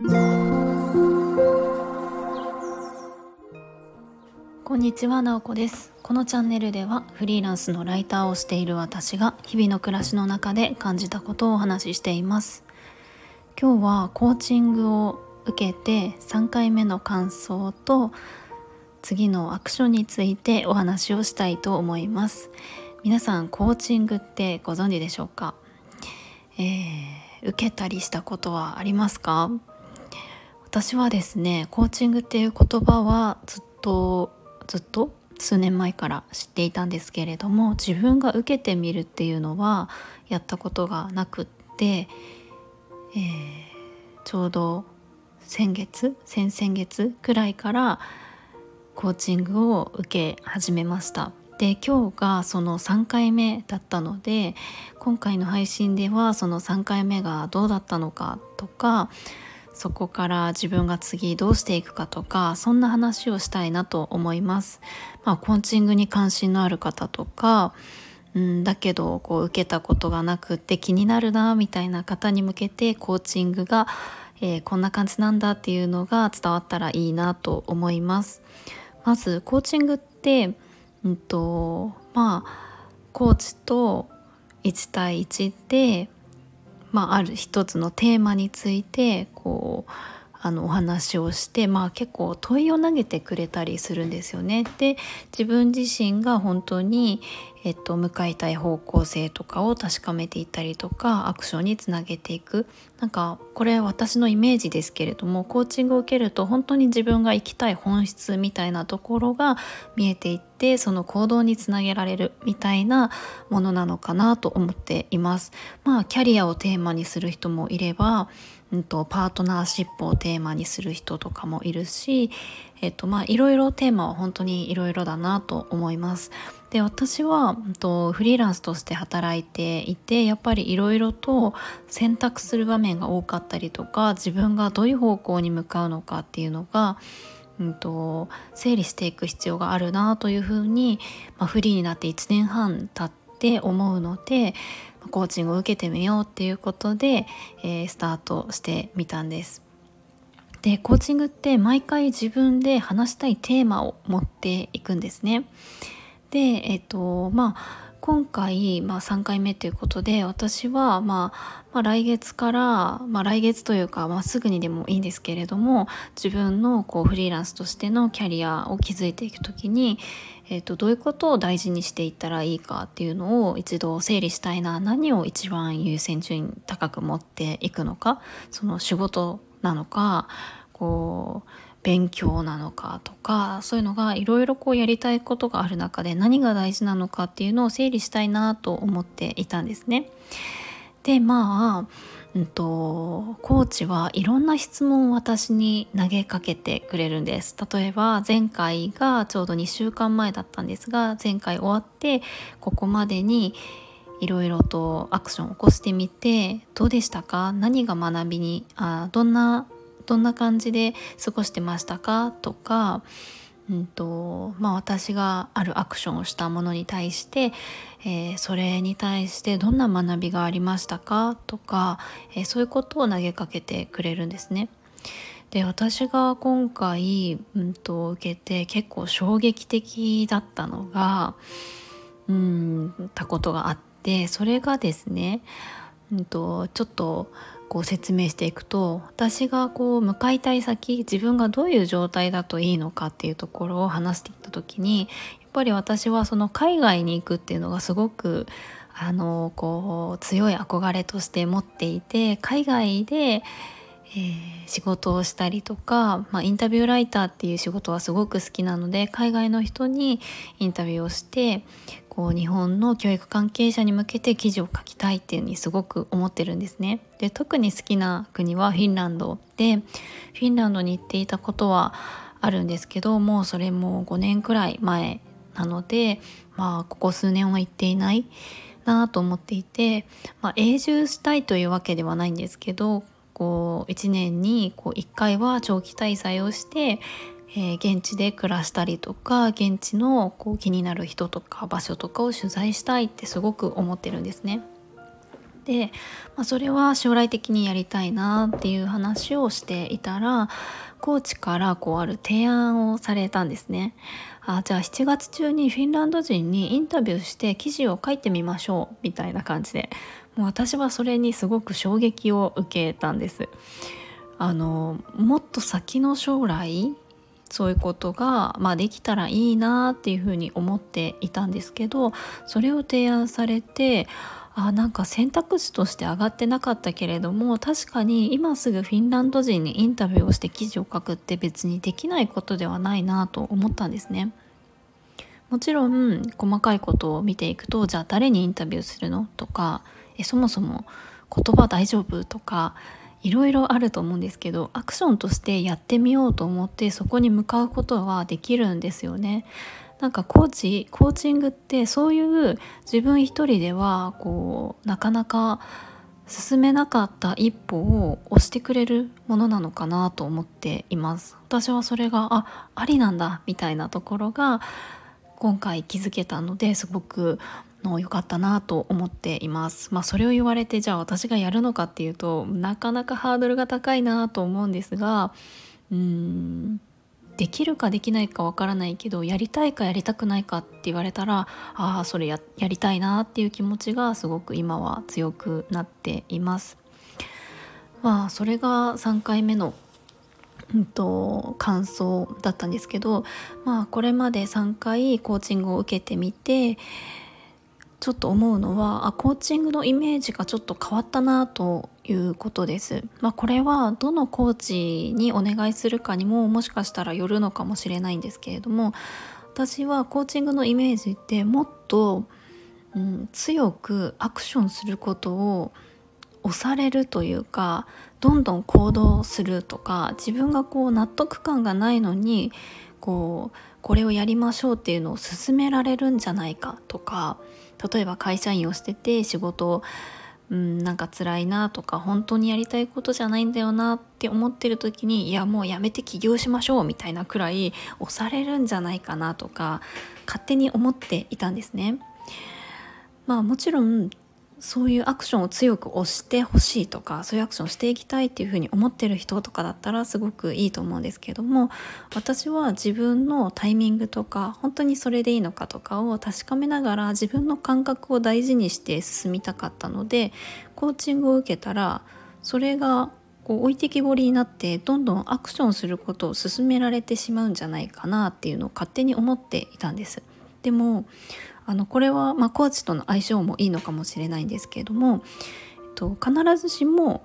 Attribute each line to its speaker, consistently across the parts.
Speaker 1: こんにちは、なおこです。このチャンネルではフリーランスのライターをしている私が日々の暮らしの中で感じたことをお話ししています。今日はコーチングを受けて3回目の感想と次のアクションについてお話をしたいと思います。皆さんコーチングってご存知でしょうか、えー、受けたりしたことはありますか？私はですねコーチングっていう言葉はずっとずっと数年前から知っていたんですけれども自分が受けてみるっていうのはやったことがなくって、えー、ちょうど先月先々月くらいからコーチングを受け始めました。で今日がその3回目だったので今回の配信ではその3回目がどうだったのかとかそこから自分が次どうしていくかとかそんな話をしたいなと思います。まあ、コーチングに関心のある方とかうんだけどこう受けたことがなくって気になるなみたいな方に向けてコーチングが、えー、こんな感じなんだっていうのが伝わったらいいなと思います。まずコーチングって、うんとまあ、コーチと1対1でまあ、ある一つのテーマについてこうあのお話をして、まあ、結構問いを投げてくれたりするんですよね。で自分自身が本当に、えっと、向かいたい方向性とかを確かめていったりとかアクションにつなげていくなんかこれ私のイメージですけれどもコーチングを受けると本当に自分が生きたい本質みたいなところが見えていってその行動につなげられるみたいなものなのかなと思っています。まあキャリアをテーマにする人もいればうんと、パートナーシップをテーマにする人とかもいるし、えっとまあ、いろいろテーマは本当にいろいろだなと思います。で私は、うんと、フリーランスとして働いていてやっぱりいろいろと選択する場面が多かったりとか自分がどういう方向に向かうのかっていうのがうんと、整理していく必要があるなというふうに、まあ、フリーになって1年半経って思うのでコーチングを受けてみようっていうことで、えー、スタートしてみたんです。でコーチングって毎回自分で話したいテーマを持っていくんですね。でえっ、ー、とまあ今回、まあ、3回目ということで私は、まあ、まあ、来月から、まあ、来月というか、まあ、すぐにでもいいんですけれども自分のこうフリーランスとしてのキャリアを築いていく時に、えーと、どういうことを大事にしていったらいいかっていうのを一度整理したいな。何を一番優先順位高く持っていくのかその仕事なのかこう勉強なのかとかそういうのがいろいろこうやりたいことがある中で何が大事なのかっていうのを整理したいなと思っていたんですね。でまあ、うんと、コーチはいろんな質問を私に投げかけてくれるんです。例えば前回がちょうど2週間前だったんですが前回終わってここまでにいろいろとアクションを起こしてみてどうでしたか？何が学びにあどんなどんな感じで過ごしてましたか？とか、うんとまあ、私があるアクションをしたものに対して、えー、それに対してどんな学びがありましたか？とか、えー、そういうことを投げかけてくれるんですね。で私が今回、うんと、受けて結構衝撃的だったのがうんたことがあってそれがですね、んとちょっとこう説明していくと私がこう向かいたい先自分がどういう状態だといいのかっていうところを話していった時にやっぱり私はその海外に行くっていうのがすごくあのこう強い憧れとして持っていて海外で、えー、仕事をしたりとか、まあ、インタビューライターっていう仕事はすごく好きなので海外の人にインタビューをしてこう日本の教育関係者に向けて記事を書きたいっていうにすごく思ってるんですね。で特に好きな国はフィンランドでフィンランドに行っていたことはあるんですけどもうそれも5年くらい前なのでまあここ数年は行っていないなと思っていて、まあ、永住したいというわけではないんですけどこう1年にこう1回は長期滞在をしてえー、現地で暮らしたりとか現地のこう気になる人とか場所とかを取材したいってすごく思ってるんですね。で、まあ、それは将来的にやりたいなっていう話をしていたらコーチからこうある提案をされたんですね。あじゃあ7月中にフィンランド人にインタビューして記事を書いてみましょうみたいな感じでもう私はそれにすごく衝撃を受けたんです。あのもっと先の将来そういうことが、まあ、できたらいいなっていうふうに思っていたんですけどそれを提案されてあなんか選択肢として上がってなかったけれども確かに今すぐフィンランド人にインタビューをして記事を書くって別にできないことではないなと思ったんですね。もちろん細かいことを見ていくとじゃあ誰にインタビューするのとかえそもそも言葉大丈夫とかいろいろあると思うんですけどアクションとしてやってみようと思ってそこに向かうことはできるんですよね。なんかコーチコーチングってそういう自分一人ではこうなかなか進めなかった一歩を押してくれるものなのかなと思っています私はそれがあありなんだみたいなところが今回気づけたのですごくの良かったなと思っています。まあそれを言われてじゃあ私がやるのかっていうとなかなかハードルが高いなと思うんですがうんできるかできないかわからないけどやりたいかやりたくないかって言われたらああそれややりたいなっていう気持ちがすごく今は強くなっています。まあそれが3回目のうんと、感想だったんですけど、まあ、これまで3回コーチングを受けてみてちょっと思うのはあコーチングのイメージがちょっと変わったなということです。まあ、これはどのコーチにお願いするかにももしかしたらよるのかもしれないんですけれども私はコーチングのイメージってもっと、うん、強くアクションすることを押されるというかどんどん行動するとか自分がこう納得感がないのにこうこれをやりましょうっていうのを勧められるんじゃないかとか例えば会社員をしてて仕事うんなんか辛いなとか本当にやりたいことじゃないんだよなって思ってる時にいやもうやめて起業しましょうみたいなくらい押されるんじゃないかなとか勝手に思っていたんですね。まあもちろんそういうアクションを強く押してほしいとかそういうアクションをしていきたいっていうふうに思ってる人とかだったらすごくいいと思うんですけども私は自分のタイミングとか本当にそれでいいのかとかを確かめながら自分の感覚を大事にして進みたかったのでコーチングを受けたらそれがこう置いてきぼりになってどんどんアクションすることを進められてしまうんじゃないかなっていうのを勝手に思っていたんです。でもあのこれは、まあ、コーチとの相性もいいのかもしれないんですけれども、えっと、必ずしも、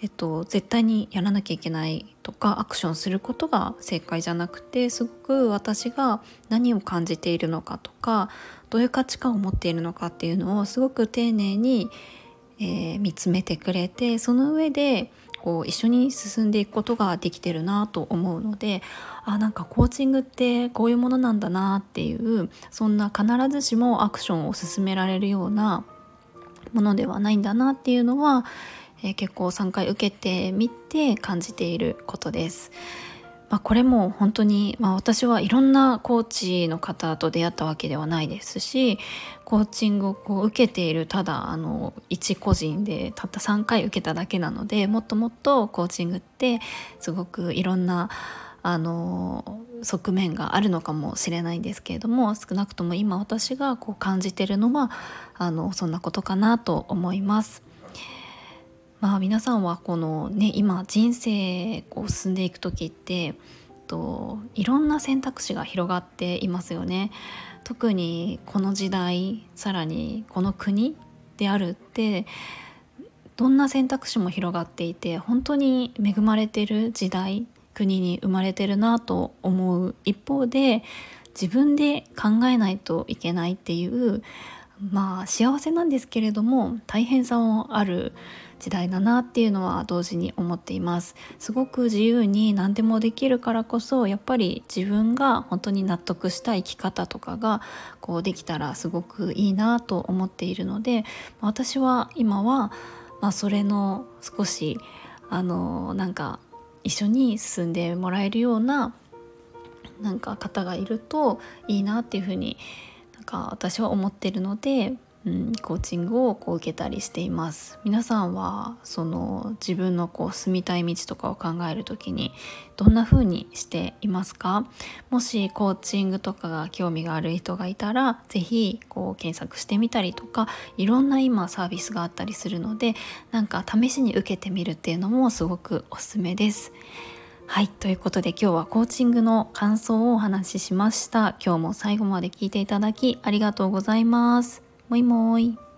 Speaker 1: えっと、絶対にやらなきゃいけないとかアクションすることが正解じゃなくてすごく私が何を感じているのかとかどういう価値観を持っているのかっていうのをすごく丁寧に、えー、見つめてくれてその上でこう一緒に進んでいくことができてるなと思うのであなんかコーチングってこういうものなんだなっていうそんな必ずしもアクションを進められるようなものではないんだなっていうのは、えー、結構3回受けてみて感じていることです。まあ、これも本当に、まあ、私はいろんなコーチの方と出会ったわけではないですしコーチングをこう受けているただあの一個人でたった3回受けただけなのでもっともっとコーチングってすごくいろんなあの側面があるのかもしれないんですけれども少なくとも今私がこう感じてるのはあのそんなことかなと思います。まあ皆さんはこのね今人生こう進んでいく時ってといろんな選択肢が広がっていますよね。特にこの時代さらにこの国であるってどんな選択肢も広がっていて本当に恵まれてる時代国に生まれてるなと思う一方で自分で考えないといけないっていうまあ幸せなんですけれども大変さもある時代だなっていうのは同時に思っています。すごく自由に何でもできるからこそやっぱり自分が本当に納得した生き方とかがこうできたらすごくいいなと思っているので私は今は、まあ、それの少しあのなんか一緒に進んでもらえるようななんか方がいるといいなっていうふうになんか私は思ってるのでうん、コーチングをこう受けたりしています。皆さんはその自分のこう住みたい道とかを考える時にどんな風にしていますか？もしコーチングとかが興味がある人がいたら是非こう検索してみたりとかいろんな今サービスがあったりするのでなんか試しに受けてみるっていうのもすごくおすすめです。はいということで今日はコーチングの感想をお話ししました。今日も最後まで聞いていただきありがとうございます。もいもーい。